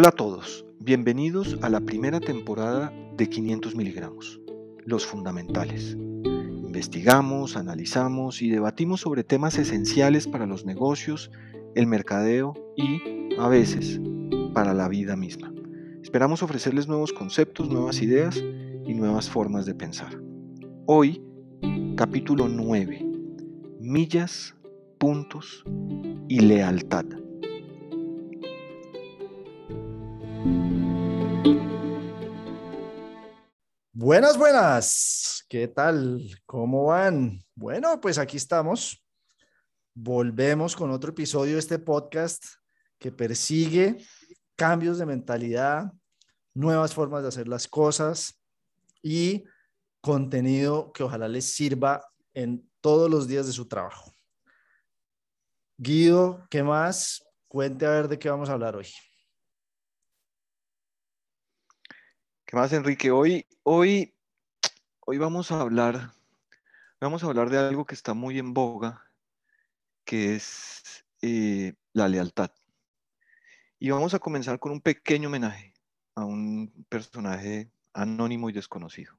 Hola a todos, bienvenidos a la primera temporada de 500 miligramos, los fundamentales. Investigamos, analizamos y debatimos sobre temas esenciales para los negocios, el mercadeo y, a veces, para la vida misma. Esperamos ofrecerles nuevos conceptos, nuevas ideas y nuevas formas de pensar. Hoy, capítulo 9. Millas, puntos y lealtad. Buenas, buenas. ¿Qué tal? ¿Cómo van? Bueno, pues aquí estamos. Volvemos con otro episodio de este podcast que persigue cambios de mentalidad, nuevas formas de hacer las cosas y contenido que ojalá les sirva en todos los días de su trabajo. Guido, ¿qué más? Cuente a ver de qué vamos a hablar hoy. ¿Qué más, Enrique? Hoy, hoy, hoy vamos a hablar, vamos a hablar de algo que está muy en boga, que es eh, la lealtad. Y vamos a comenzar con un pequeño homenaje a un personaje anónimo y desconocido.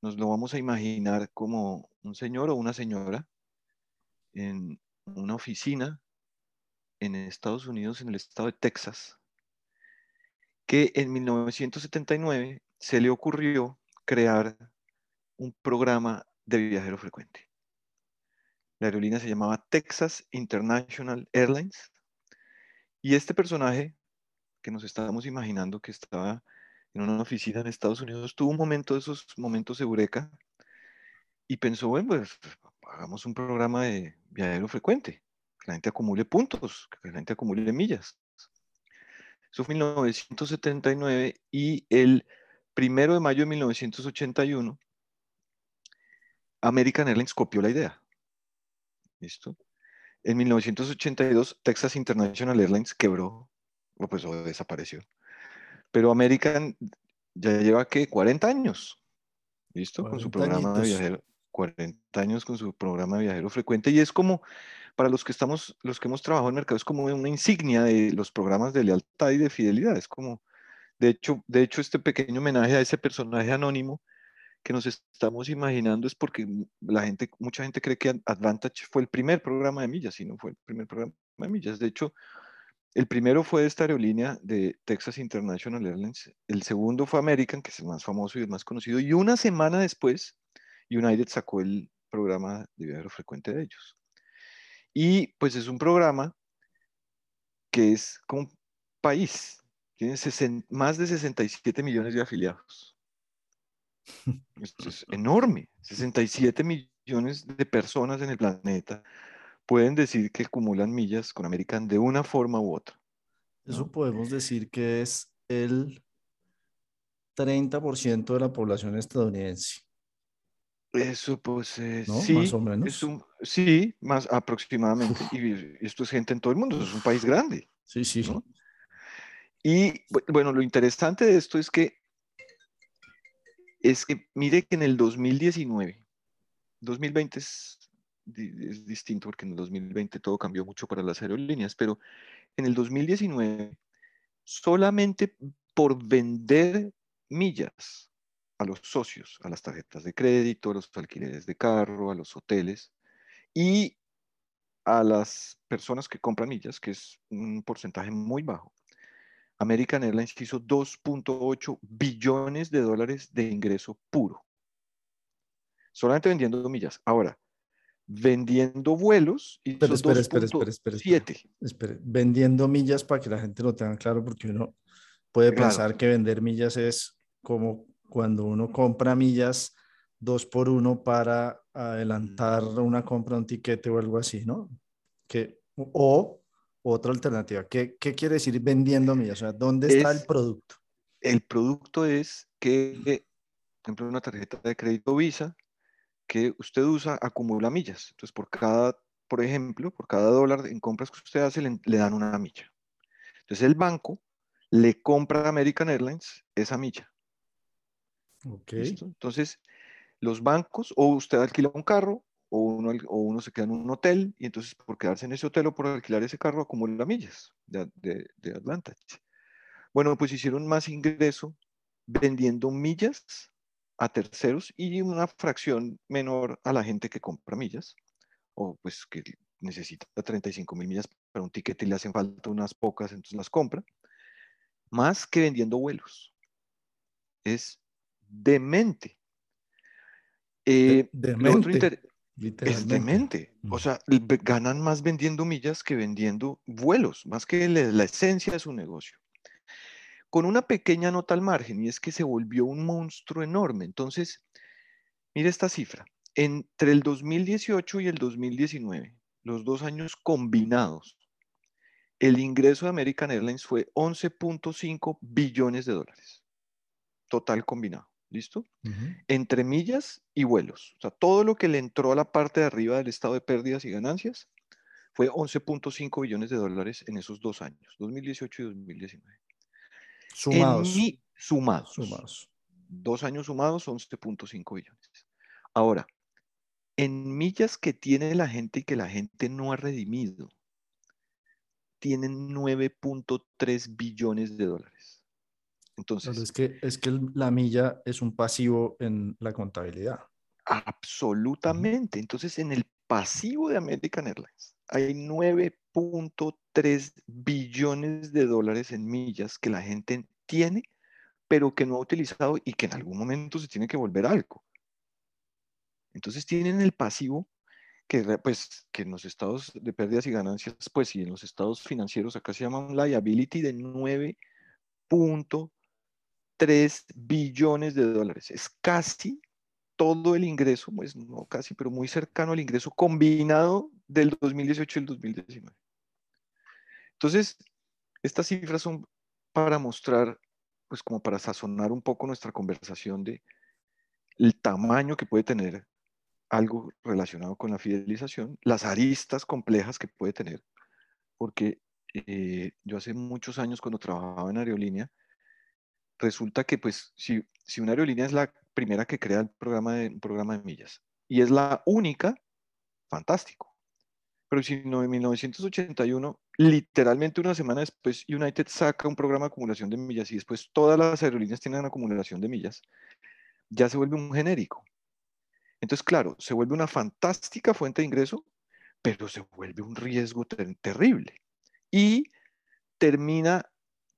Nos lo vamos a imaginar como un señor o una señora en una oficina en Estados Unidos, en el estado de Texas, que en 1979 se le ocurrió crear un programa de viajero frecuente. La aerolínea se llamaba Texas International Airlines y este personaje que nos estábamos imaginando que estaba en una oficina en Estados Unidos tuvo un momento de esos momentos eureka y pensó, bueno, pues hagamos un programa de viajero frecuente, que la gente acumule puntos, que la gente acumule millas. Eso fue en 1979 y el primero de mayo de 1981, American Airlines copió la idea. ¿Listo? En 1982, Texas International Airlines quebró, o pues o desapareció. Pero American ya lleva, ¿qué? 40 años. ¿Listo? Con su programa de viajero. 40 años con su programa de viajero frecuente y es como para los que estamos, los que hemos trabajado en mercado, es como una insignia de los programas de lealtad y de fidelidad. Es como, de hecho, de hecho, este pequeño homenaje a ese personaje anónimo que nos estamos imaginando es porque la gente, mucha gente cree que Advantage fue el primer programa de millas, y no fue el primer programa de millas. De hecho, el primero fue esta aerolínea de Texas International Airlines, el segundo fue American, que es el más famoso y el más conocido, y una semana después, United sacó el programa de viajero frecuente de ellos. Y pues es un programa que es como un país, tiene más de 67 millones de afiliados. Esto es enorme, 67 millones de personas en el planeta pueden decir que acumulan millas con American de una forma u otra. Eso podemos decir que es el 30% de la población estadounidense. Eso, pues, eh, sí, más o menos. sí, más aproximadamente. Y esto es gente en todo el mundo, es un país grande. Sí, sí. Y bueno, lo interesante de esto es que, es que, mire que en el 2019, 2020 es, es distinto porque en el 2020 todo cambió mucho para las aerolíneas, pero en el 2019, solamente por vender millas a los socios, a las tarjetas de crédito, a los alquileres de carro, a los hoteles y a las personas que compran millas, que es un porcentaje muy bajo. American Airlines hizo 2.8 billones de dólares de ingreso puro. Solamente vendiendo millas. Ahora, vendiendo vuelos y espera, espera, espera, espera, espera, Vendiendo millas para que la gente lo tenga claro, porque uno puede pensar que vender millas es como cuando uno compra millas dos por uno para adelantar una compra, un tiquete o algo así, ¿no? Que, o otra alternativa, ¿qué, qué quiere decir vendiendo millas? O sea, ¿dónde está el producto? El producto es que, por ejemplo, una tarjeta de crédito Visa que usted usa acumula millas. Entonces, por cada, por ejemplo, por cada dólar en compras que usted hace, le, le dan una milla. Entonces, el banco le compra a American Airlines esa milla. Entonces, los bancos, o usted alquila un carro, o uno, o uno se queda en un hotel, y entonces por quedarse en ese hotel o por alquilar ese carro acumula millas de, de, Advantage. Bueno, pues hicieron más ingreso vendiendo millas a terceros y una fracción menor a la gente que compra millas o pues que necesita 35 mil millas para un ticket y le hacen falta unas pocas, entonces las compra, más que vendiendo vuelos. Es demente. Eh, demente. Es demente. O mm. sea, ganan más vendiendo millas que vendiendo vuelos, más que la esencia de su negocio con una pequeña nota al margen, y es que se volvió un monstruo enorme. Entonces, mire esta cifra. Entre el 2018 y el 2019, los dos años combinados, el ingreso de American Airlines fue 11.5 billones de dólares. Total combinado. ¿Listo? Entre millas y vuelos. O sea, todo lo que le entró a la parte de arriba del estado de pérdidas y ganancias fue 11.5 billones de dólares en esos dos años, 2018 y 2019. Sumados. sumados. Sumados. Dos años sumados, 11.5 billones. Ahora, en millas que tiene la gente y que la gente no ha redimido, tienen 9.3 billones de dólares. Entonces, es que, es que la milla es un pasivo en la contabilidad. Absolutamente. Entonces, en el pasivo de American Airlines hay 9.3 billones de dólares en millas que la gente tiene, pero que no ha utilizado y que en algún momento se tiene que volver algo. Entonces tienen el pasivo que, pues, que en los estados de pérdidas y ganancias, pues y en los estados financieros, acá se llama un liability de 9.3 billones de dólares. Es casi todo el ingreso, pues no casi, pero muy cercano al ingreso combinado del 2018 y el 2019. Entonces, estas cifras son para mostrar, pues como para sazonar un poco nuestra conversación de el tamaño que puede tener algo relacionado con la fidelización, las aristas complejas que puede tener, porque eh, yo hace muchos años cuando trabajaba en aerolínea, resulta que pues si, si una aerolínea es la primera que crea el programa de, un programa de millas y es la única, fantástico. Pero si en 1981, literalmente una semana después, United saca un programa de acumulación de millas y después todas las aerolíneas tienen acumulación de millas, ya se vuelve un genérico. Entonces, claro, se vuelve una fantástica fuente de ingreso, pero se vuelve un riesgo terrible. Y termina,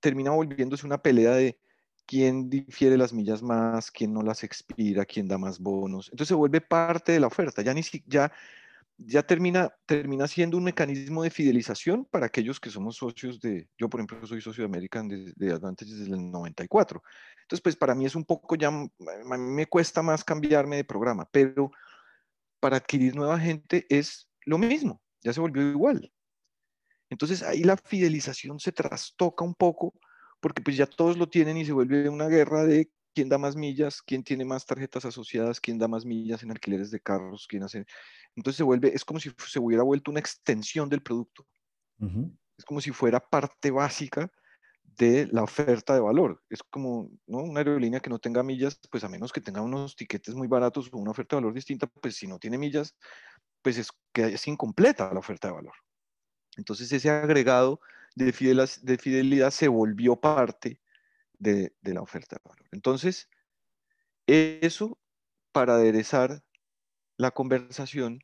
termina volviéndose una pelea de quién difiere las millas más, quién no las expira, quién da más bonos. Entonces se vuelve parte de la oferta. Ya, ni ya, ya termina, termina siendo un mecanismo de fidelización para aquellos que somos socios de, yo por ejemplo soy socio de American de, de Advantage desde el 94. Entonces, pues para mí es un poco ya, a mí me cuesta más cambiarme de programa, pero para adquirir nueva gente es lo mismo, ya se volvió igual. Entonces ahí la fidelización se trastoca un poco porque pues ya todos lo tienen y se vuelve una guerra de quién da más millas, quién tiene más tarjetas asociadas, quién da más millas en alquileres de carros, quién hace... Entonces se vuelve, es como si se hubiera vuelto una extensión del producto. Es como si fuera parte básica de la oferta de valor. Es como ¿no? una aerolínea que no tenga millas, pues a menos que tenga unos tiquetes muy baratos o una oferta de valor distinta, pues si no tiene millas, pues es que es incompleta la oferta de valor. Entonces ese agregado de, de fidelidad se volvió parte de, la oferta de valor. Entonces, eso para aderezar la conversación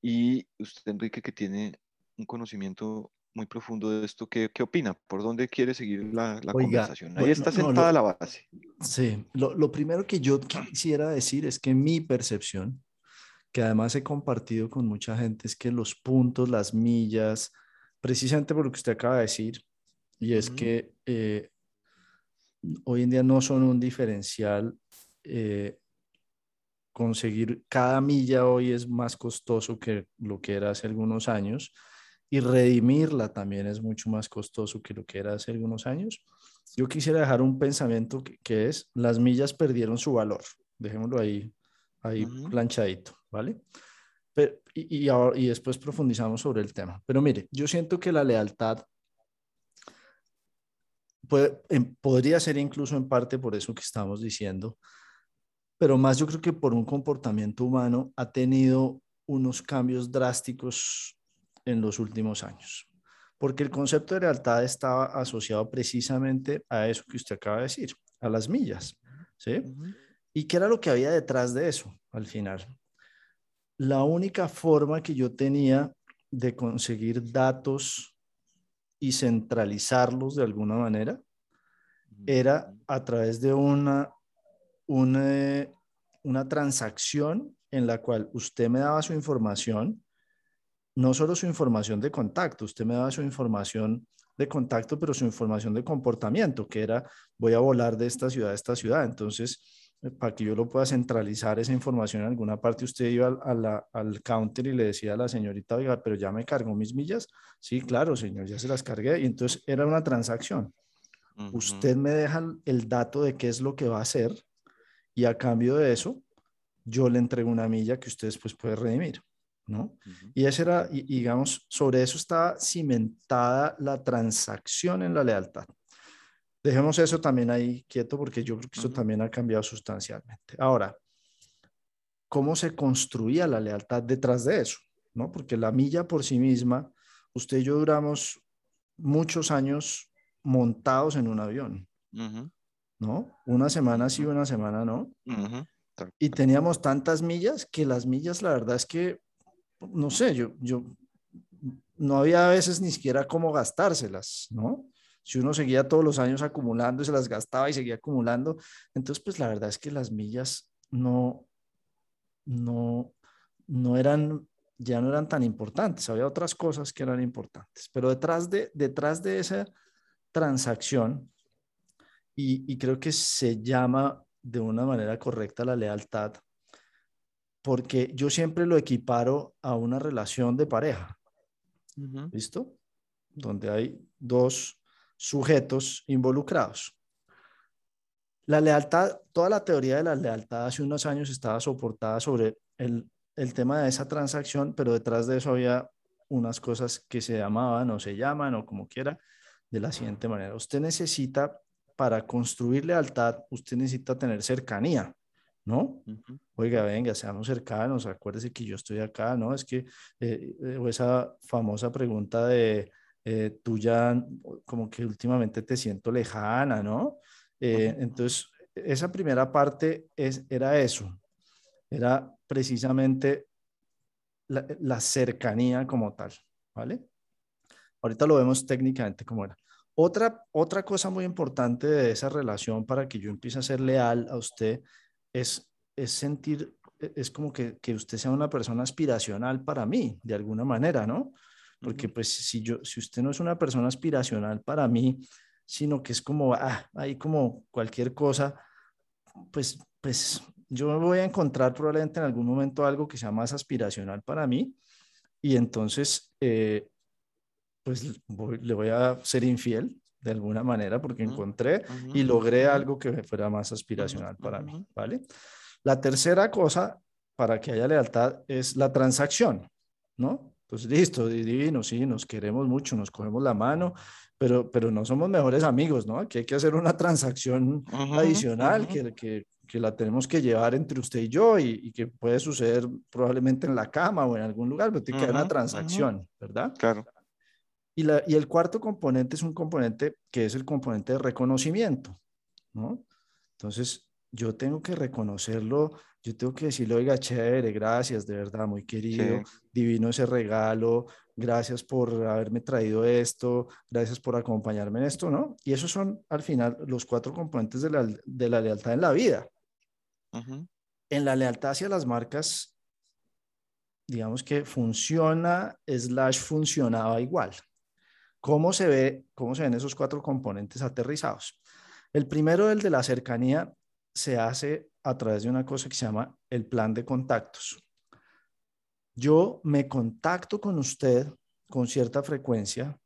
y usted, Enrique, que tiene un conocimiento muy profundo de esto, ¿qué, qué opina? ¿Por dónde quiere seguir la, conversación? Ahí está sentada la base. Sí, lo, lo, primero que yo quisiera decir es que mi percepción, que además he compartido con mucha gente, es que los puntos, las millas, precisamente por lo que usted acaba de decir, y es que eh, hoy en día no son un diferencial. Eh, conseguir cada milla hoy es más costoso que lo que era hace algunos años y redimirla también es mucho más costoso que lo que era hace algunos años. Yo quisiera dejar un pensamiento que, es, las millas perdieron su valor. Dejémoslo ahí, ahí planchadito, ¿vale? Y, y, después profundizamos sobre el tema. Pero mire, yo siento que la lealtad puede, podría ser incluso en parte por eso que estamos diciendo, pero más yo creo que por un comportamiento humano ha tenido unos cambios drásticos en los últimos años. porque el concepto de lealtad estaba asociado precisamente a eso que usted acaba de decir, a las millas, ¿sí? ¿Y qué era lo que había detrás de eso al final? La única forma que yo tenía de conseguir datos y centralizarlos de alguna manera era a través de una, una, una transacción en la cual usted me daba su información no solo su información de contacto, usted me daba su información de contacto, pero su información de comportamiento, que era voy a volar de esta ciudad a esta ciudad. Entonces, eh, para que yo lo pueda centralizar esa información en alguna parte, usted iba al, al counter y le decía a la señorita, oiga, pero ya me cargó mis millas. Sí, claro, señor, ya se las cargué. Y entonces era una transacción. Usted me deja el dato de qué es lo que va a hacer y a cambio de eso, yo le entrego una milla que usted después puede redimir. ¿no? Y ese era, y, digamos, sobre eso está cimentada la transacción en la lealtad. Dejemos eso también ahí quieto porque yo creo que eso también ha cambiado sustancialmente. Ahora, ¿cómo se construía la lealtad detrás de eso? ¿No? Porque la milla por sí misma, usted y yo duramos muchos años montados en un avión, ¿no? Una semana sí, una semana no. Y teníamos tantas millas que las millas, la verdad es que no sé, yo, yo no había a veces ni siquiera cómo gastárselas, ¿no? Si uno seguía todos los años acumulando y se las gastaba y seguía acumulando, entonces pues la verdad es que las millas no, no, no eran, ya no eran tan importantes, había otras cosas que eran importantes, pero detrás de, detrás de esa transacción, y, y creo que se llama de una manera correcta la lealtad, porque yo siempre lo equiparo a una relación de pareja. ¿Listo? Donde hay dos sujetos involucrados. La lealtad, toda la teoría de la lealtad hace unos años estaba soportada sobre el, el tema de esa transacción, pero detrás de eso había unas cosas que se llamaban o se llaman o como quiera, de la siguiente manera. Usted necesita, para construir lealtad, usted necesita tener cercanía. ¿no? Oiga, venga, seamos cercanos, acuérdese que yo estoy acá, ¿no? Es que eh, eh, esa famosa pregunta de eh, tú ya como que últimamente te siento lejana, ¿no? entonces, esa primera parte es, era eso, era precisamente la, la, cercanía como tal, ¿vale? Ahorita lo vemos técnicamente como era. Otra, otra cosa muy importante de esa relación para que yo empiece a ser leal a usted es, es sentir, e, es como que, que, usted sea una persona aspiracional para mí, de alguna manera, ¿no? Porque pues si, yo, si usted no es una persona aspiracional para mí, sino que es como, ah, ahí como cualquier cosa, pues, pues yo me voy a encontrar probablemente en algún momento algo que sea más aspiracional para mí y entonces, eh, pues le voy a ser infiel de alguna manera porque encontré y logré algo que fuera más aspiracional para mí, ¿vale? La tercera cosa para que haya lealtad es la transacción, ¿no? Pues listo, divino, sí, nos queremos mucho, nos cogemos la mano, pero, pero no somos mejores amigos, ¿no? Aquí hay que hacer una transacción adicional que, que, que, la tenemos que llevar entre usted y yo y, y, que puede suceder probablemente en la cama o en algún lugar, pero tiene que haber una transacción, ¿verdad? Claro. Y, la, y el cuarto componente es un componente que es el componente de reconocimiento, ¿no? Entonces, yo tengo que reconocerlo, yo tengo que decirle, oiga, chévere, gracias, de verdad, muy querido, divino ese regalo, gracias por haberme traído esto, gracias por acompañarme en esto, ¿no? Y esos son, al final, los cuatro componentes de la, de la lealtad en la vida. En la lealtad hacia las marcas, digamos que funciona, slash funcionaba igual. ¿Cómo se, ve, ¿Cómo se ven esos cuatro componentes aterrizados? El primero, el de la cercanía, se hace a través de una cosa que se llama el plan de contactos. Yo me contacto con usted con cierta frecuencia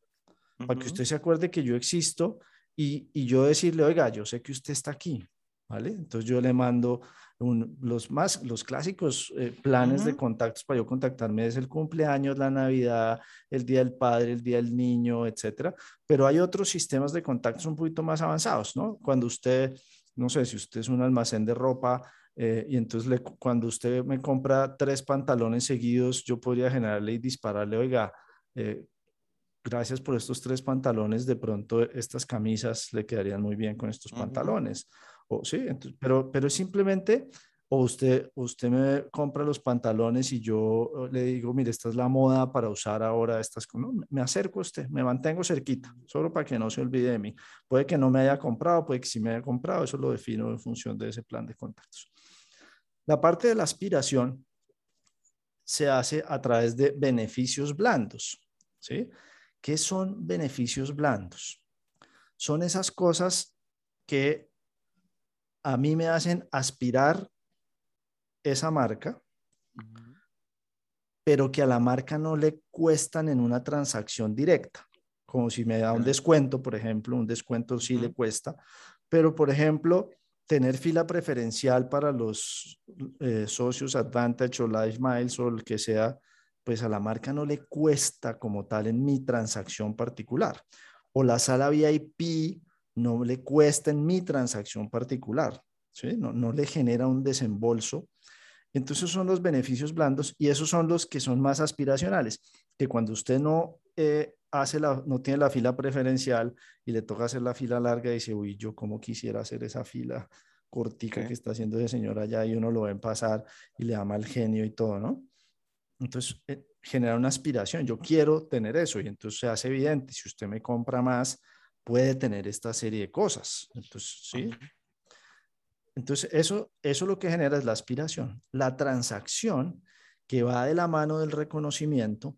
para que usted se acuerde que yo existo y, y, yo decirle, oiga, yo sé que usted está aquí, ¿vale? Entonces yo le mando los más, los clásicos eh, planes de contactos para yo contactarme es el cumpleaños, la Navidad, el Día del Padre, el Día del Niño, etcétera. Pero hay otros sistemas de contactos un poquito más avanzados, ¿no? Cuando usted, no sé, si usted es un almacén de ropa eh, y entonces le, cuando usted me compra tres pantalones seguidos, yo podría generarle y dispararle, oiga, eh, gracias por estos tres pantalones, de pronto estas camisas le quedarían muy bien con estos pantalones. O sí, pero, pero simplemente o usted, usted me compra los pantalones y yo eh, le digo, mire, esta es la moda para usar ahora estas, me acerco a usted, me mantengo cerquita, solo para que no se olvide de mí. Puede que no me haya comprado, puede que sí me haya comprado, eso lo defino en función de ese plan de contactos. La parte de la aspiración se hace a través de beneficios blandos, ¿sí? ¿Qué son beneficios blandos? Son esas cosas que a mí me hacen aspirar esa marca, pero que a la marca no le cuestan en una transacción directa, como si me da un descuento, por ejemplo, un descuento sí le cuesta, pero por ejemplo, tener fila preferencial para los eh, socios Advantage o Life Miles o el que sea, pues a la marca no le cuesta como tal en mi transacción particular. O la sala VIP no le cuesta en mi transacción particular. ¿Sí? No, no le genera un desembolso entonces son los beneficios blandos y esos son los que son más aspiracionales, que cuando usted no eh, hace la, no tiene la fila preferencial y le toca hacer la fila larga y dice, uy, yo como quisiera hacer esa fila cortica que está haciendo ese señor allá y uno lo ven pasar y le da mal genio y todo, ¿no? Entonces eh, genera una aspiración, yo quiero tener eso y entonces se hace evidente, si usted me compra más, puede tener esta serie de cosas. Entonces, sí, entonces, eso, eso lo que genera es la aspiración. La transacción que va de la mano del reconocimiento,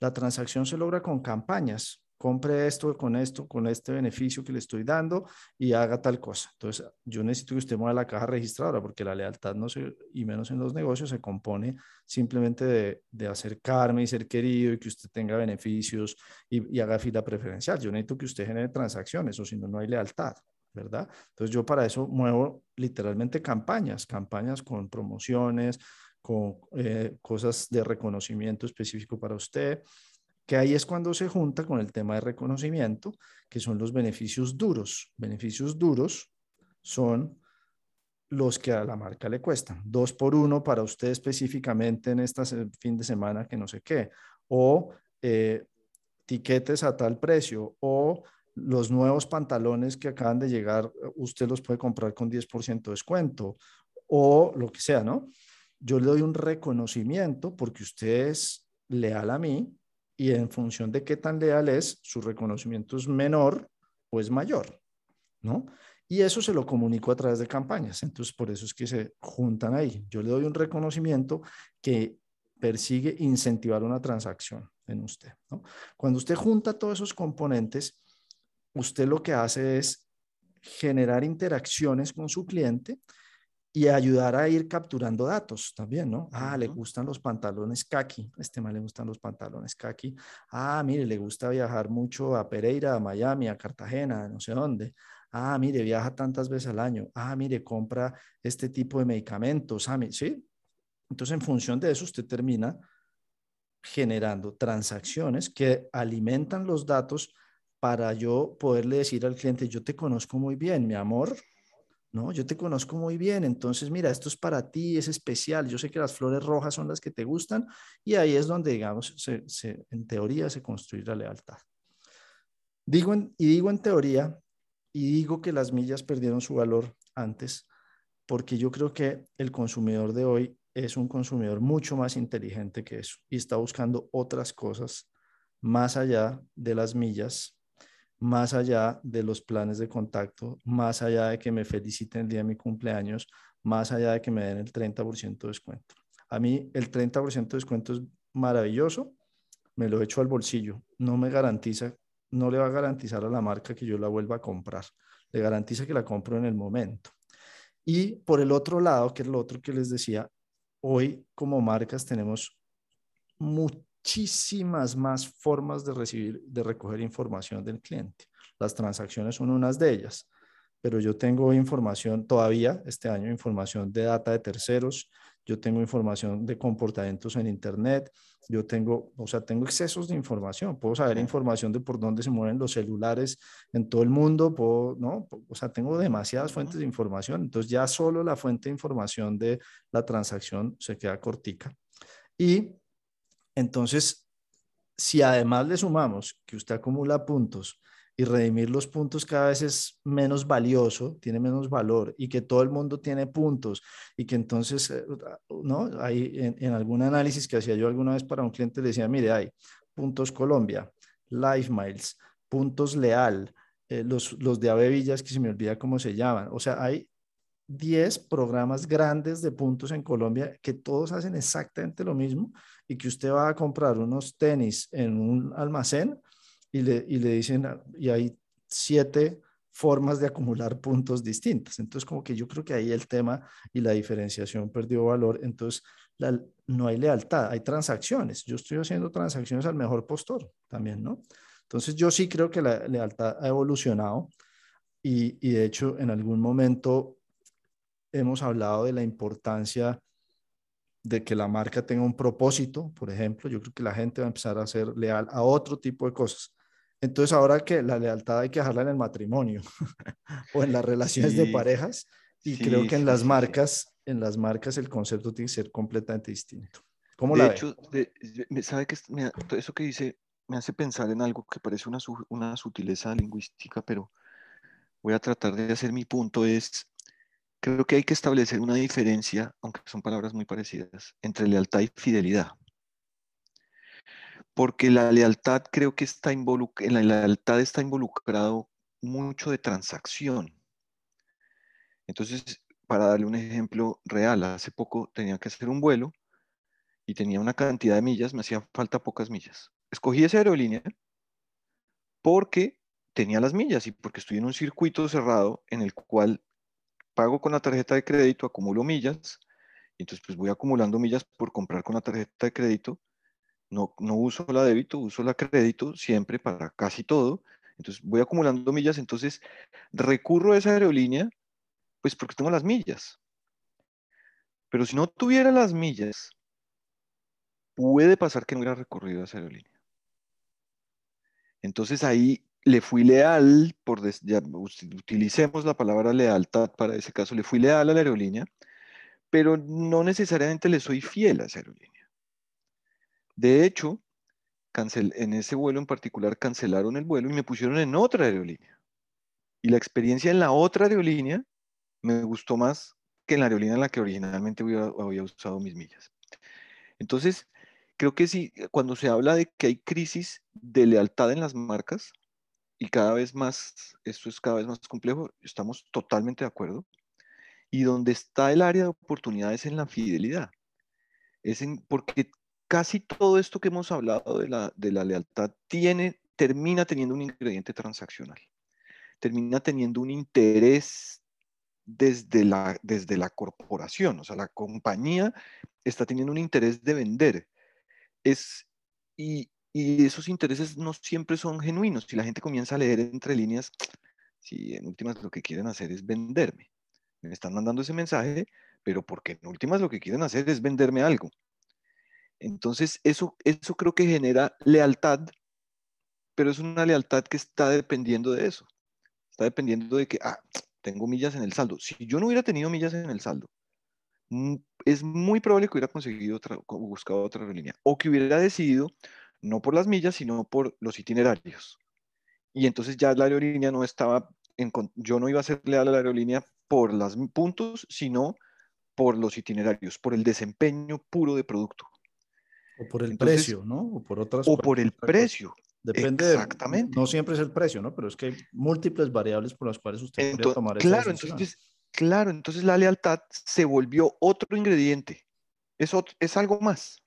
la transacción se logra con campañas. Compre esto con esto, con este beneficio que le estoy dando y haga tal cosa. Entonces, yo necesito que usted mueva la caja registradora porque la lealtad no se, y menos en los negocios, se compone simplemente de, de acercarme y ser querido y que usted tenga beneficios y, y haga fila preferencial. Yo necesito que usted genere transacciones o si no, no hay lealtad. ¿Verdad? Entonces yo para eso muevo literalmente campañas, campañas con promociones, con eh, cosas de reconocimiento específico para usted, que ahí es cuando se junta con el tema de reconocimiento, que son los beneficios duros. Beneficios duros son los que a la marca le cuestan. Dos por uno para usted específicamente en este fin de semana que no sé qué. O eh, tiquetes a tal precio. O los nuevos pantalones que acaban de llegar, usted los puede comprar con 10% de descuento o lo que sea, ¿no? Yo le doy un reconocimiento porque usted es leal a mí y en función de qué tan leal es, su reconocimiento es menor o es mayor, ¿no? Y eso se lo comunico a través de campañas. Entonces, por eso es que se juntan ahí. Yo le doy un reconocimiento que persigue incentivar una transacción en usted. ¿no? Cuando usted junta todos esos componentes, usted lo que hace es generar interacciones con su cliente y ayudar a ir capturando datos también, ¿no? Ah, le gustan los pantalones kaki, este mal le gustan los pantalones kaki. Ah, mire, le gusta viajar mucho a Pereira, a Miami, a Cartagena, no sé dónde. Ah, mire, viaja tantas veces al año. Ah, mire, compra este tipo de medicamentos. Ah, ¿sí? Entonces, en función de eso, usted termina generando transacciones que alimentan los datos para yo poderle decir al cliente, yo te conozco muy bien, mi amor, ¿no? Yo te conozco muy bien, entonces mira, esto es para ti, es especial, yo sé que las flores rojas son las que te gustan y ahí es donde, digamos, en teoría se construye la lealtad. Digo y digo en teoría y digo que las millas perdieron su valor antes porque yo creo que el consumidor de hoy es un consumidor mucho más inteligente que eso y está buscando otras cosas más allá de las millas más allá de los planes de contacto, más allá de que me feliciten el día de mi cumpleaños, más allá de que me den el 30% de descuento. A mí el 30% de descuento es maravilloso, me lo echo al bolsillo, no me garantiza, no le va a garantizar a la marca que yo la vuelva a comprar, le garantiza que la compro en el momento. Y por el otro lado, que es lo otro que les decía, hoy como marcas tenemos mucho muchísimas más formas de recibir, de recoger información del cliente. Las transacciones son unas de ellas, pero yo tengo información todavía, este año, información de data de terceros, yo tengo información de comportamientos en Internet, yo tengo, o sea, tengo excesos de información, puedo saber información de por dónde se mueven los celulares en todo el mundo, puedo, ¿no? O sea, tengo demasiadas fuentes de información, entonces ya solo la fuente de información de la transacción se queda cortica. Y entonces, si además le sumamos que usted acumula puntos y redimir los puntos cada vez es menos valioso, tiene menos valor y que todo el mundo tiene puntos y que entonces, eh, ¿no? Hay en, algún análisis que hacía yo alguna vez para un cliente le decía, mire, hay puntos Colombia, Life Miles, puntos Leal, eh, los, los de Avevillas, que se me olvida cómo se llaman. O sea, hay 10 programas grandes de puntos en Colombia que todos hacen exactamente lo mismo y que usted va a comprar unos tenis en un almacén y le, y le dicen, y hay siete formas de acumular puntos distintas. Entonces, como que yo creo que ahí el tema y la diferenciación perdió valor. Entonces, no hay lealtad, hay transacciones. Yo estoy haciendo transacciones al mejor postor también, ¿no? Entonces, yo sí creo que la lealtad ha evolucionado y de hecho, en algún momento hemos hablado de la importancia de que la marca tenga un propósito, por ejemplo, yo creo que la gente va a empezar a ser leal a otro tipo de cosas. Entonces, ahora que la lealtad hay que dejarla en el matrimonio o en las relaciones de parejas, y creo que en las marcas, en las marcas el concepto tiene que ser completamente distinto. ¿Cómo de la hecho, sabe que eso que dice me hace pensar en algo que parece una, una sutileza lingüística, pero voy a tratar de hacer mi punto es creo que hay que establecer una diferencia, aunque son palabras muy parecidas, entre lealtad y fidelidad. Porque la lealtad creo que está en la lealtad está involucrado mucho de transacción. Entonces, para darle un ejemplo real, hace poco tenía que hacer un vuelo y tenía una cantidad de millas, me hacía falta pocas millas. Escogí esa aerolínea porque tenía las millas y porque estoy en un circuito cerrado en el cual pago con la tarjeta de crédito, acumulo millas, entonces pues voy acumulando millas por comprar con la tarjeta de crédito. No, no uso la débito, uso la crédito siempre para casi todo. Entonces voy acumulando millas, entonces recurro a esa aerolínea, pues porque tengo las millas. Pero si no tuviera las millas, puede pasar que no hubiera recorrido a esa aerolínea. Entonces ahí le fui leal, por utilicemos la palabra lealtad para ese caso, le fui leal a la aerolínea, pero no necesariamente le soy fiel a esa aerolínea. De hecho, en ese vuelo en particular cancelaron el vuelo y me pusieron en otra aerolínea. Y la experiencia en la otra aerolínea me gustó más que en la aerolínea en la que originalmente había usado mis millas. Entonces, creo que sí, cuando se habla de que hay crisis de lealtad en las marcas, y cada vez más, esto es cada vez más complejo, estamos totalmente de acuerdo. Y donde está el área de oportunidades en la fidelidad. Es en, porque casi todo esto que hemos hablado de la, de la lealtad tiene, termina teniendo un ingrediente transaccional. Termina teniendo un interés desde la, desde la corporación, o sea, la compañía está teniendo un interés de vender. Es, y, y esos intereses no siempre son genuinos. Si la gente comienza a leer entre líneas, si en últimas lo que quieren hacer es venderme. Me están mandando ese mensaje, pero porque en últimas lo que quieren hacer es venderme algo. Entonces, eso, eso creo que genera lealtad, pero es una lealtad que está dependiendo de eso. Está dependiendo de que, ah, tengo millas en el saldo. Si yo no hubiera tenido millas en el saldo, mm, es muy probable que hubiera conseguido otra, buscado otra línea o que hubiera decidido no por las millas, sino por los itinerarios. Y entonces ya la aerolínea no estaba, en, yo no iba a ser leal a la aerolínea por los puntos, sino por los itinerarios, por el desempeño puro de producto. O por el precio, ¿no? O por otras O por el precio. Depende. Exactamente. no siempre es el precio, ¿no? Pero es que hay múltiples variables por las cuales usted puede tomar claro, Entonces, claro, entonces la lealtad se volvió otro ingrediente. Es, es algo más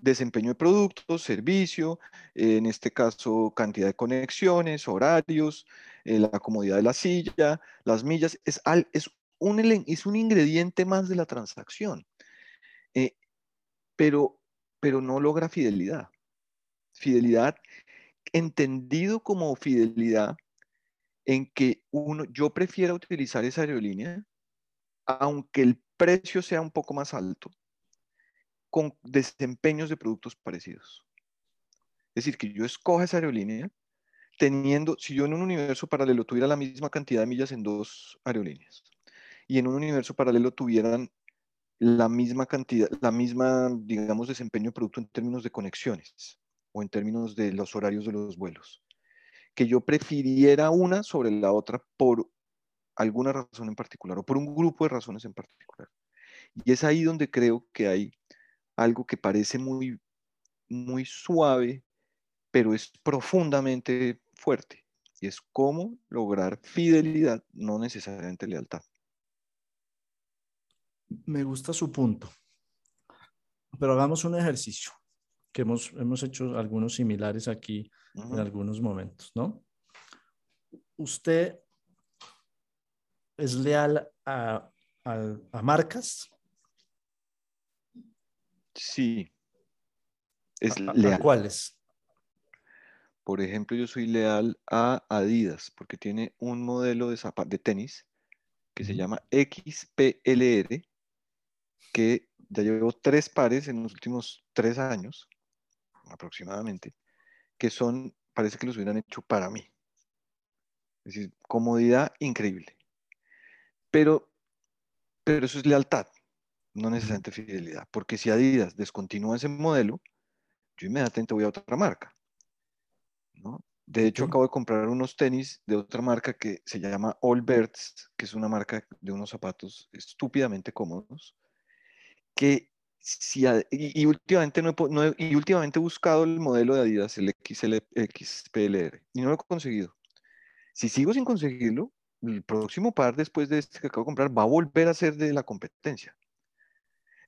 desempeño de productos, servicio, en este caso cantidad de conexiones, horarios, eh, la comodidad de la silla, las millas, es, es, un, es un ingrediente más de la transacción, eh, pero, pero no logra fidelidad. Fidelidad entendido como fidelidad en que uno, yo prefiero utilizar esa aerolínea, aunque el precio sea un poco más alto, con desempeños de productos parecidos. Es decir, que yo escoja esa aerolínea teniendo, si yo en un universo paralelo tuviera la misma cantidad de millas en dos aerolíneas y en un universo paralelo tuvieran la misma cantidad, la misma, digamos, desempeño de producto en términos de conexiones o en términos de los horarios de los vuelos, que yo prefiriera una sobre la otra por alguna razón en particular o por un grupo de razones en particular. Y es ahí donde creo que hay algo que parece muy, muy suave, pero es profundamente fuerte. Y es cómo lograr fidelidad, no necesariamente lealtad. Me gusta su punto. Pero hagamos un ejercicio que hemos, hemos hecho algunos similares aquí en algunos momentos, ¿no? Usted es leal a, a marcas Sí. Es ¿A, leal. cuáles? Por ejemplo, yo soy leal a Adidas porque tiene un modelo de, de tenis que se llama XPLR, que ya llevo tres pares en los últimos tres años, aproximadamente, que son, parece que los hubieran hecho para mí. Es decir, comodidad increíble. Pero, pero eso es lealtad no necesariamente fidelidad, porque si Adidas descontinúa ese modelo, yo inmediatamente voy a otra marca. ¿no? De hecho, acabo de comprar unos tenis de otra marca que se llama All Birds, que es una marca de unos zapatos estúpidamente cómodos, que si, y, últimamente no he, y últimamente he buscado el modelo de Adidas, el XL, XPLR, y no lo he conseguido. Si sigo sin conseguirlo, el próximo par después de este que acabo de comprar va a volver a ser de la competencia.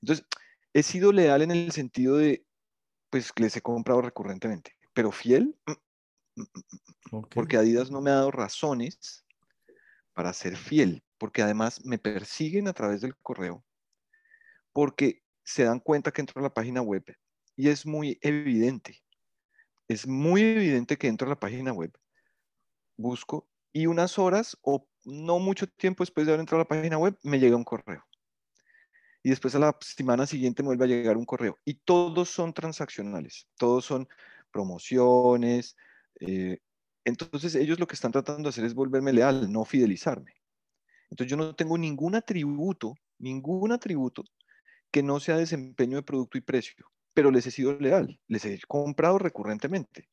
Entonces, he sido leal en el sentido de, pues, les he comprado recurrentemente, pero fiel, mm, mm, mm, porque Adidas no me ha dado razones para ser fiel, porque además me persiguen a través del correo, porque se dan cuenta que entro a la página web y es muy evidente, es muy evidente que entro a la página web, busco y unas horas o no mucho tiempo después de haber entrado a la página web me llega un correo después a la semana siguiente me vuelve a llegar un correo. Y todos son transaccionales, todos son promociones. Eh, entonces ellos lo que están tratando de hacer es volverme leal, no fidelizarme. Entonces yo no tengo ningún atributo, ningún atributo que no sea desempeño de producto y precio, pero les he sido leal, les he comprado recurrentemente.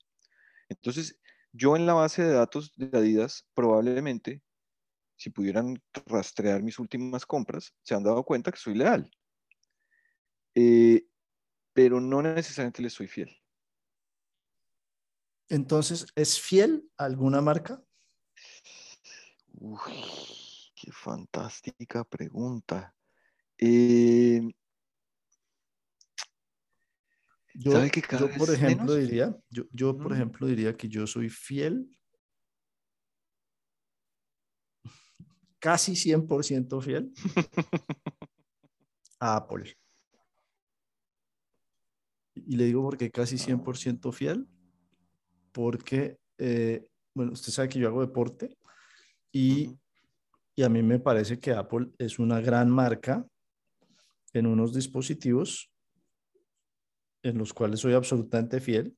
Entonces yo en la base de datos de Adidas probablemente si pudieran rastrear mis últimas compras, se han dado cuenta que soy leal. Eh, pero no necesariamente le soy fiel. Entonces, ¿es fiel a alguna marca? Uy, qué fantástica pregunta. Eh, yo, por ejemplo, diría, yo, yo por ejemplo, diría que yo soy fiel casi 100% fiel a Apple. Y le digo porque casi 100% fiel, porque, eh, bueno, usted sabe que yo hago deporte y, y a mí me parece que Apple es una gran marca en unos dispositivos en los cuales soy absolutamente fiel,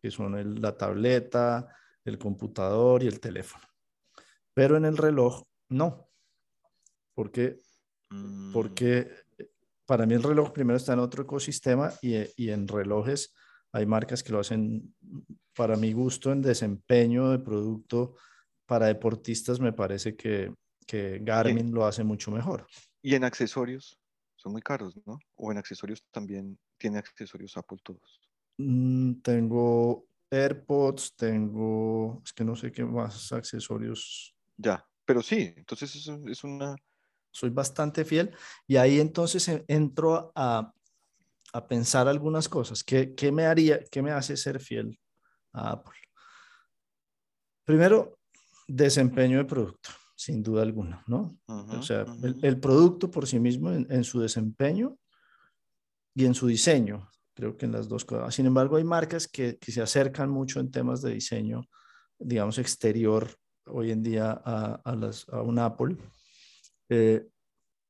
que son la tableta, el computador y el teléfono. Pero en el reloj no. Porque, mm. porque para mí el reloj primero está en otro ecosistema y, en relojes hay marcas que lo hacen para mi gusto en desempeño de producto para deportistas me parece que, que Garmin lo hace mucho mejor. Y en accesorios son muy caros, ¿no? O en accesorios también tiene accesorios Apple todos. Mm, tengo AirPods, tengo, es que no sé qué más accesorios. Ya, pero sí, entonces es, es una... Soy bastante fiel y ahí entonces entro a, a pensar algunas cosas. ¿Qué, ¿Qué, me haría, qué me hace ser fiel a Apple? Primero, desempeño de producto, sin duda alguna, ¿no? o sea, el, producto por sí mismo en, su desempeño y en su diseño, creo que en las dos cosas. Sin embargo, hay marcas que, que se acercan mucho en temas de diseño, digamos, exterior hoy en día a, a, las, a un Apple. Eh,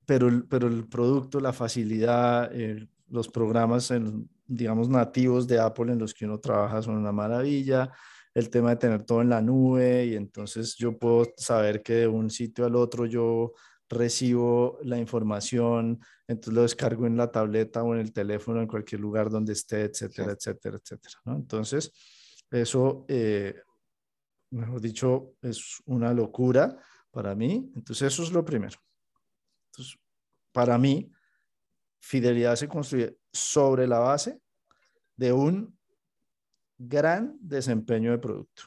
pero, el, pero el producto, la facilidad, eh, los programas, en, digamos, nativos de Apple en los que uno trabaja son una maravilla. El tema de tener todo en la nube y entonces yo puedo saber que de un sitio al otro yo recibo la información, entonces lo descargo en la tableta o en el teléfono, en cualquier lugar donde esté, etcétera, etcétera, etcétera. Entonces, eso, eh, mejor dicho, es una locura para mí. Entonces, eso es lo primero. Entonces, para mí, fidelidad se construye sobre la base de un gran desempeño de producto.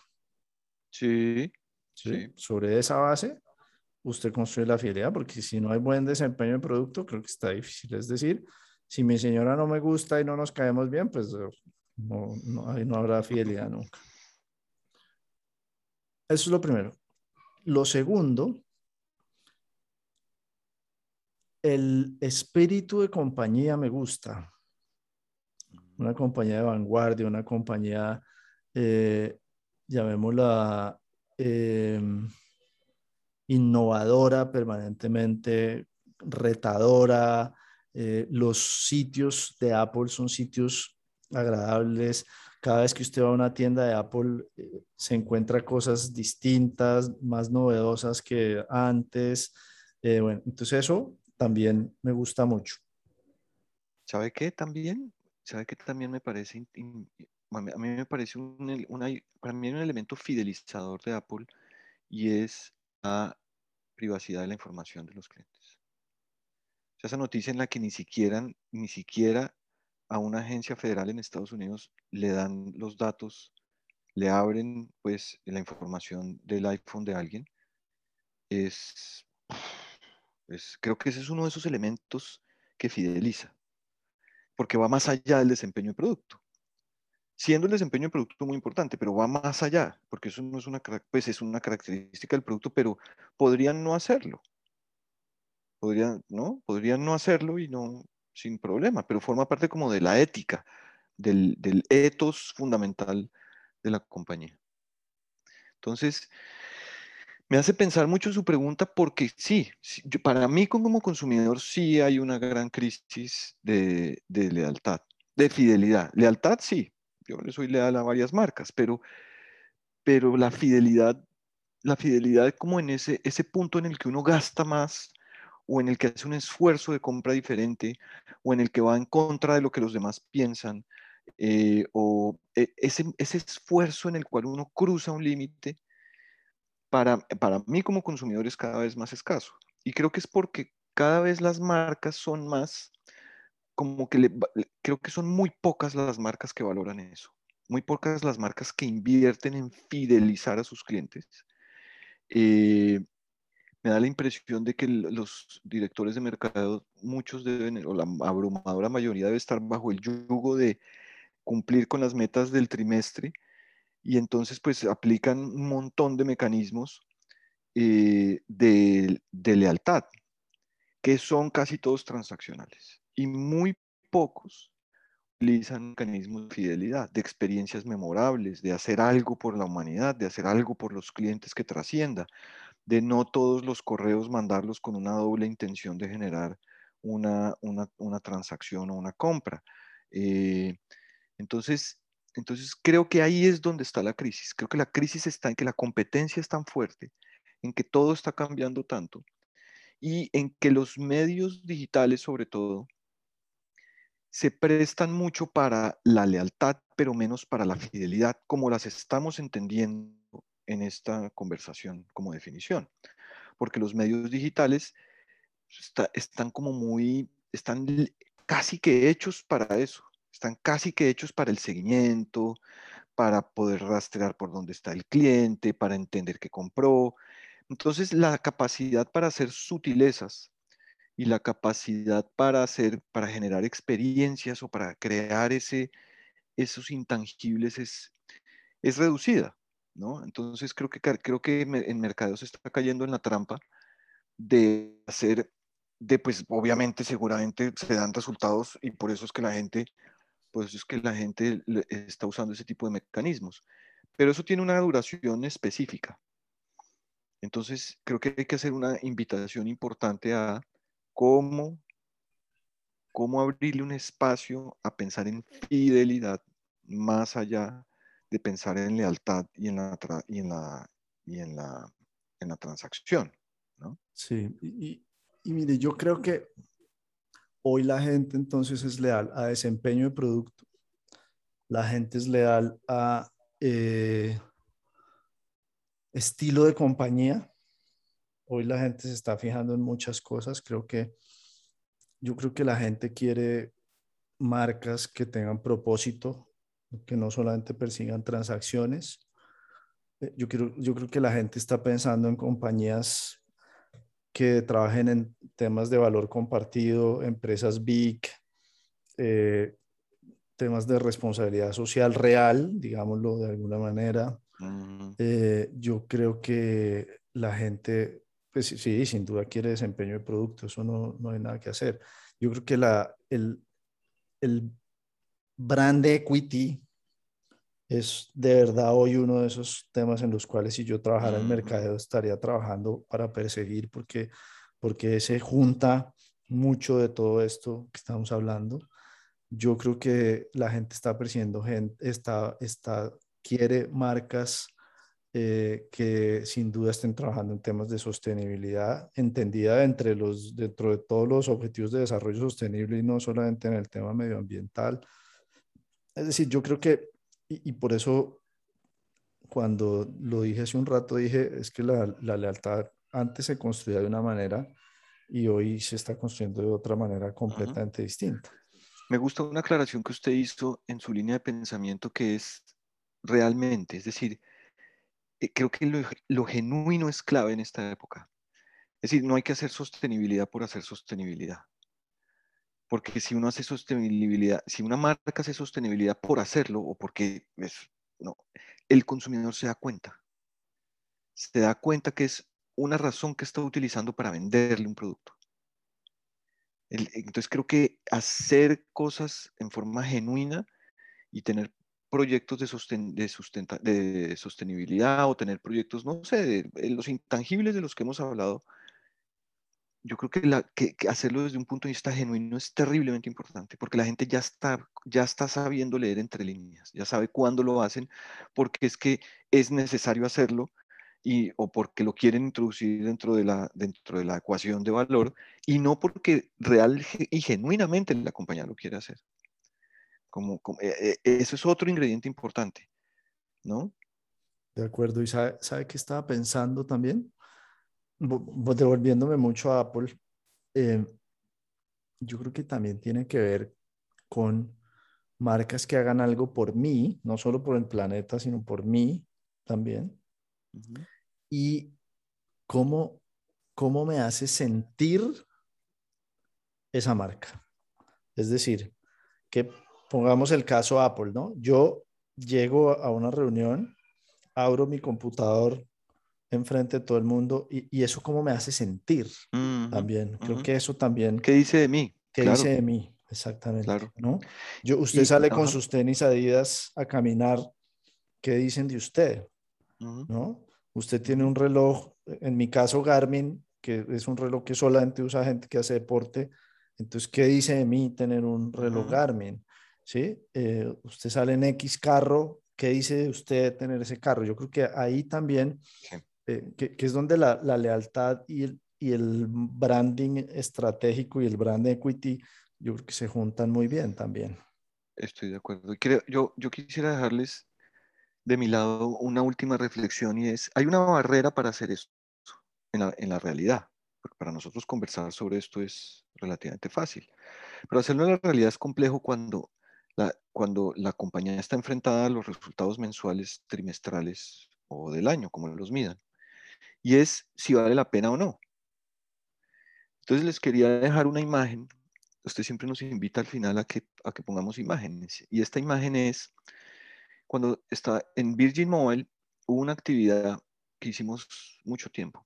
Sí, sí. Sobre esa base, usted construye la fidelidad, porque si no hay buen desempeño de producto, creo que está difícil. Es decir, si mi señora no me gusta y no nos caemos bien, pues no, no, ahí no habrá fidelidad nunca. Eso es lo primero. Lo segundo, el espíritu de compañía me gusta. Una compañía de vanguardia, una compañía, eh, llamémosla, eh, innovadora permanentemente, retadora. Eh, los sitios de Apple son sitios agradables. Cada vez que usted va a una tienda de Apple eh, se encuentra cosas distintas, más novedosas que antes. Eh, bueno, entonces eso también me gusta mucho. ¿Sabe qué también? ¿Sabe qué también me parece? a mí me parece un, para mí un elemento fidelizador de Apple y es la privacidad de la información de los clientes. esa noticia en la que ni siquiera, ni siquiera a una agencia federal en Estados Unidos le dan los datos, le abren pues la información del iPhone de alguien, es, creo que ese es uno de esos elementos que fideliza, porque va más allá del desempeño de producto siendo el desempeño del producto muy importante, pero va más allá, porque eso no es una, pues es una característica del producto, pero podrían no hacerlo. Podrían, ¿no? Podrían no hacerlo y no, sin problema, pero forma parte como de la ética, del, del ethos fundamental de la compañía. Entonces, me hace pensar mucho su pregunta porque sí, para mí como consumidor sí hay una gran crisis de, lealtad, de fidelidad. Lealtad sí, yo le soy leal a varias marcas, pero, pero la fidelidad, la fidelidad como en ese punto en el que uno gasta más o en el que hace un esfuerzo de compra diferente o en el que va en contra de lo que los demás piensan eh, o e, ese, ese esfuerzo en el cual uno cruza un límite, para, para mí como consumidor es cada vez más escaso. Y creo que es porque cada vez las marcas son más como que creo que son muy pocas las marcas que valoran eso, muy pocas las marcas que invierten en fidelizar a sus clientes. Eh, me da la impresión de que los directores de mercado, muchos deben, o la abrumadora mayoría debe estar bajo el yugo de cumplir con las metas del trimestre y entonces pues aplican un montón de mecanismos eh, de, de lealtad, que son casi todos transaccionales y muy pocos utilizan mecanismos de fidelidad, de experiencias memorables, de hacer algo por la humanidad, de hacer algo por los clientes que trascienda, de no todos los correos mandarlos con una doble intención de generar una, una, transacción o una compra. Eh, entonces, entonces, creo que ahí es donde está la crisis. Creo que la crisis está en que la competencia es tan fuerte, en que todo está cambiando tanto y en que los medios digitales, sobre todo, se prestan mucho para la lealtad, pero menos para la fidelidad, como las estamos entendiendo en esta conversación como definición. Porque los medios digitales están como muy, están casi que hechos para eso, están casi que hechos para el seguimiento, para poder rastrear por dónde está el cliente, para entender qué compró. Entonces, la capacidad para hacer sutilezas y la capacidad para hacer, para generar experiencias o para crear ese, esos intangibles es, es reducida, ¿no? Entonces creo que, creo que en mercado se está cayendo en la trampa de hacer, de pues obviamente seguramente se dan resultados y por eso es que la gente, pues es que la gente está usando ese tipo de mecanismos. Pero eso tiene una duración específica. Entonces creo que hay que hacer una invitación importante a cómo, cómo abrirle un espacio a pensar en fidelidad más allá de pensar en lealtad y en la, y en la, y en la, en la transacción. ¿no? Sí, y, y mire, yo creo que hoy la gente entonces es leal a desempeño de producto, la gente es leal a eh, estilo de compañía. Hoy la gente se está fijando en muchas cosas. Creo que yo creo que la gente quiere marcas que tengan propósito, que no solamente persigan transacciones. Eh, yo, quiero, yo creo que la gente está pensando en compañías que trabajen en temas de valor compartido, empresas big, eh, temas de responsabilidad social real, digámoslo de alguna manera. Eh, yo creo que la gente, pues sí, sin duda quiere desempeño de producto, eso no, no hay nada que hacer. Yo creo que la, el, el brand equity es de verdad hoy uno de esos temas en los cuales si yo trabajara en mercadeo estaría trabajando para perseguir porque, porque se junta mucho de todo esto que estamos hablando. Yo creo que la gente está persiguiendo gente, está, está, quiere marcas eh, que sin duda estén trabajando en temas de sostenibilidad, entendida entre los, dentro de todos los objetivos de desarrollo sostenible y no solamente en el tema medioambiental. Es decir, yo creo que, y, por eso cuando lo dije hace un rato, dije, es que la, la, lealtad antes se construía de una manera y hoy se está construyendo de otra manera completamente distinta. Me gusta una aclaración que usted hizo en su línea de pensamiento que es realmente, es decir, eh, creo que lo, genuino es clave en esta época. Es decir, no hay que hacer sostenibilidad por hacer sostenibilidad. Porque si uno hace sostenibilidad, si una marca hace sostenibilidad por hacerlo o porque es, no, el consumidor se da cuenta. Se da cuenta que es una razón que está utilizando para venderle un producto. entonces creo que hacer cosas en forma genuina y tener proyectos de, de, sostenibilidad o tener proyectos, no sé, de, los intangibles de los que hemos hablado, yo creo que, la, que, hacerlo desde un punto de vista genuino es terriblemente importante, porque la gente ya está, ya está sabiendo leer entre líneas, ya sabe cuándo lo hacen, porque es que es necesario hacerlo y, o porque lo quieren introducir dentro de, la, dentro de la ecuación de valor y no porque real y genuinamente la compañía lo quiere hacer. Como, eh, eh, eso es otro ingrediente importante, ¿no? De acuerdo. ¿Y sabe, sabe qué estaba pensando también? Devolviéndome mucho a Apple, eh, yo creo que también tiene que ver con marcas que hagan algo por mí, no solo por el planeta, sino por mí también. Y cómo, cómo me hace sentir esa marca. Es decir, que pongamos el caso Apple, ¿no? Yo llego a una reunión, abro mi computador enfrente de todo el mundo y, eso cómo me hace sentir también. Creo que eso también. ¿Qué dice de mí? ¿Qué dice de mí? Exactamente. Claro. ¿no? Yo, usted sale con sus tenis Adidas a caminar. ¿Qué dicen de usted? ¿No? Usted tiene un reloj, en mi caso Garmin, que es un reloj que solamente usa gente que hace deporte. Entonces, ¿qué dice de mí tener un reloj Garmin? ¿sí? Eh, usted sale en X carro, ¿qué dice usted tener ese carro? Yo creo que ahí también, eh, que, es donde la, lealtad y el, branding estratégico y el brand equity, se juntan muy bien también. Estoy de acuerdo. yo, quisiera dejarles de mi lado una última reflexión y es, hay una barrera para hacer eso en la, la realidad. Porque para nosotros conversar sobre esto es relativamente fácil. Pero hacerlo en la realidad es complejo cuando cuando la compañía está enfrentada a los resultados mensuales, trimestrales o del año, como los midan. Y es si vale la pena o no. Entonces les quería dejar una imagen. Usted siempre nos invita al final a que, a que pongamos imágenes. Y esta imagen es cuando está en Virgin Mobile, hubo una actividad que hicimos mucho tiempo.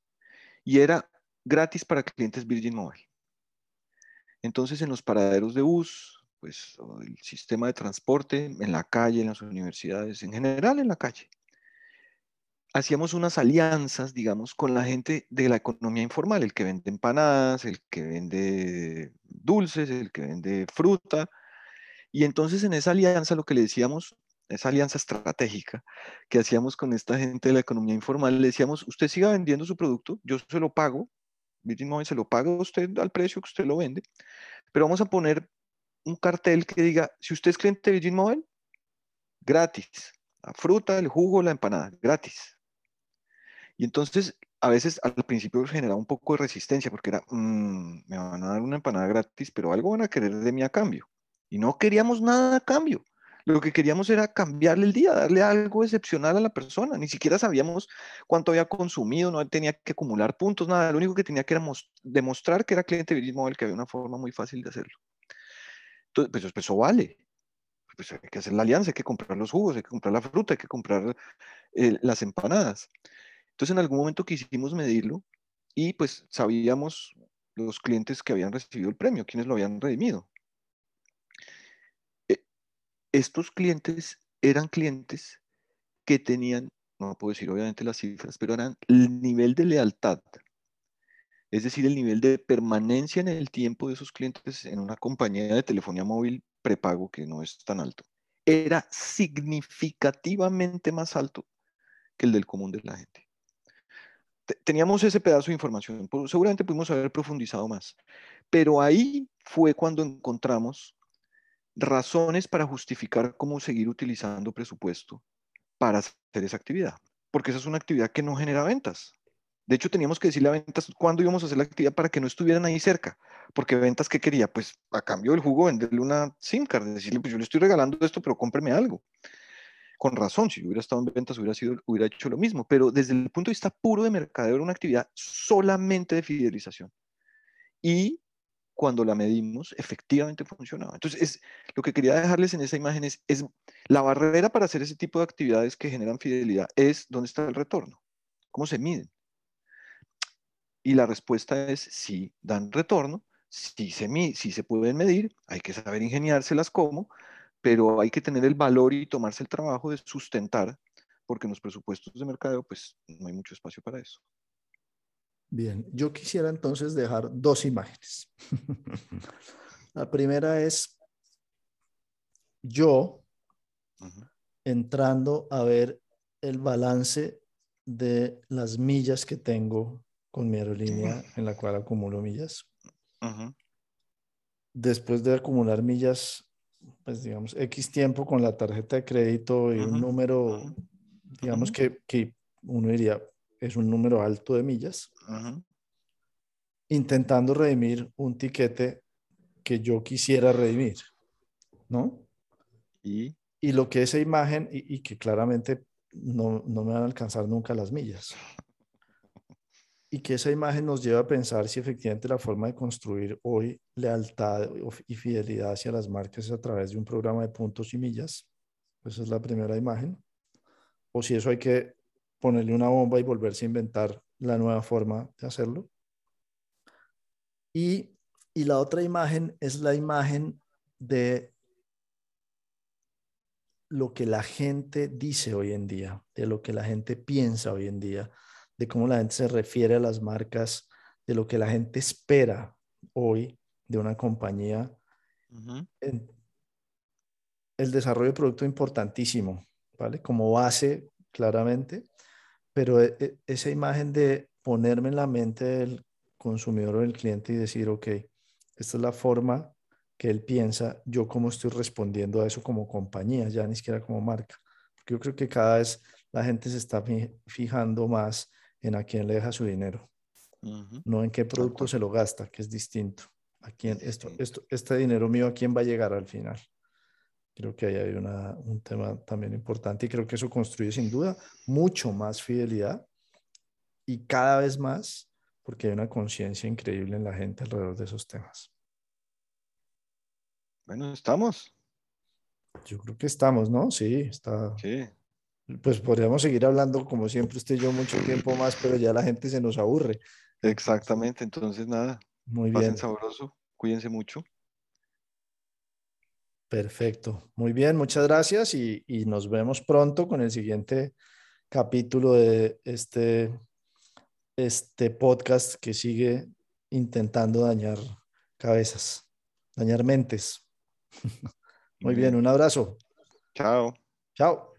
Y era gratis para clientes Virgin Mobile. Entonces en los paraderos de bus, pues, el sistema de transporte en la calle, en las universidades, en general en la calle. Hacíamos unas alianzas, digamos, con la gente de la economía informal, el que vende empanadas, el que vende dulces, el que vende fruta. Y entonces en esa alianza lo que le decíamos, esa alianza estratégica que hacíamos con esta gente de la economía informal, le decíamos, usted siga vendiendo su producto, yo se lo pago, Virgin se lo paga usted al precio que usted lo vende, pero vamos a poner un cartel que diga, si usted es cliente de Virgin Mobile, gratis, la fruta, el jugo, la empanada, gratis. Y entonces a veces al principio generaba un poco de resistencia porque era, mm, me van a dar una empanada gratis, pero algo van a querer de mí a cambio. Y no queríamos nada a cambio. Lo que queríamos era cambiarle el día, darle algo excepcional a la persona. Ni siquiera sabíamos cuánto había consumido, no tenía que acumular puntos, nada. Lo único que tenía que era demostrar que era cliente Virgin Mobile, que había una forma muy fácil de hacerlo. Entonces, pues, pues eso vale. Pues hay que hacer la alianza, hay que comprar los jugos, hay que comprar la fruta, hay que comprar eh, las empanadas. Entonces, en algún momento quisimos medirlo y pues sabíamos los clientes que habían recibido el premio, quienes lo habían redimido. E, estos clientes eran clientes que tenían, no puedo decir obviamente las cifras, pero eran el nivel de lealtad, es decir, el nivel de permanencia en el tiempo de esos clientes en una compañía de telefonía móvil prepago que no es tan alto, era significativamente más alto que el del común de la gente teníamos ese pedazo de información, seguramente pudimos haber profundizado más, pero ahí fue cuando encontramos razones para justificar cómo seguir utilizando presupuesto para hacer esa actividad, porque esa es una actividad que no genera ventas. De hecho, teníamos que decirle a ventas cuándo íbamos a hacer la actividad para que no estuvieran ahí cerca, porque ventas, ¿qué quería? Pues a cambio del jugo venderle una SIM card, decirle, pues yo le estoy regalando esto, pero cómpreme algo con razón, si hubiera estado en ventas hubiera, sido, hubiera hecho lo mismo, pero desde el punto de vista puro de mercadeo era una actividad solamente de fidelización. Y cuando la medimos, efectivamente funcionaba. Entonces, es, lo que quería dejarles en esa imagen es, la barrera para hacer ese tipo de actividades que generan fidelidad es dónde está el retorno, cómo se miden. Y la respuesta es si dan retorno, si se, si se pueden medir, hay que saber ingeniárselas cómo, pero hay que tener el valor y tomarse el trabajo de sustentar, porque en los presupuestos de mercadeo, pues no hay mucho espacio para eso. Bien, yo quisiera entonces dejar dos imágenes. La primera es yo entrando a ver el balance de las millas que tengo con mi aerolínea en la cual acumulo millas. Después de acumular millas, pues digamos, X tiempo con la tarjeta de crédito y un número, digamos que, que, uno diría, es un número alto de millas, intentando redimir un tiquete que yo quisiera redimir, ¿no? Y, y lo que esa imagen, y, y que claramente no, no, me van a alcanzar nunca las millas y que esa imagen nos lleva a pensar si efectivamente la forma de construir hoy lealtad y fidelidad hacia las marcas es a través de un programa de puntos y millas. Esa es la primera imagen. O si eso hay que ponerle una bomba y volverse a inventar la nueva forma de hacerlo. Y, y la otra imagen es la imagen de lo que la gente dice hoy en día, de lo que la gente piensa hoy en día de cómo la gente se refiere a las marcas, de lo que la gente espera hoy de una compañía. el desarrollo de producto importantísimo, ¿vale? Como base, claramente, pero e, e, esa imagen de ponerme en la mente del consumidor o del cliente y decir, ok, esta es la forma que él piensa, yo cómo estoy respondiendo a eso como compañía, ya ni siquiera como marca. Porque yo creo que cada vez la gente se está fijando más en a quién le deja su dinero, no en qué producto se lo gasta, que es distinto. A quién, esto, esto, este dinero mío, ¿a quién va a llegar al final? Creo que ahí hay una, un tema también importante y creo que eso construye sin duda mucho más fidelidad y cada vez más porque hay una conciencia increíble en la gente alrededor de esos temas. Bueno, estamos. Yo creo que estamos, ¿no? Sí, está. Sí, pues podríamos seguir hablando como siempre usted y yo mucho tiempo más, pero ya la gente se nos aburre. Exactamente, entonces nada. Muy bien. sabroso, cuídense mucho. Perfecto, muy bien, muchas gracias y, y nos vemos pronto con el siguiente capítulo de este, este podcast que sigue intentando dañar cabezas, dañar mentes. Muy bien, un abrazo. Chao. Chao.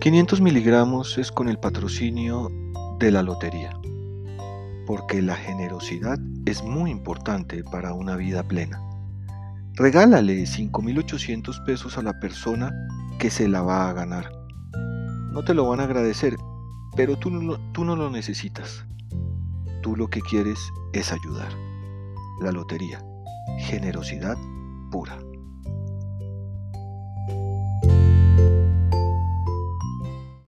500 miligramos es con el patrocinio de la lotería, porque la generosidad es muy importante para una vida plena. Regálale 5.800 pesos a la persona que se la va a ganar. No te lo van a agradecer, pero tú no, tú no lo necesitas. Tú lo que quieres es ayudar. La lotería. Generosidad pura.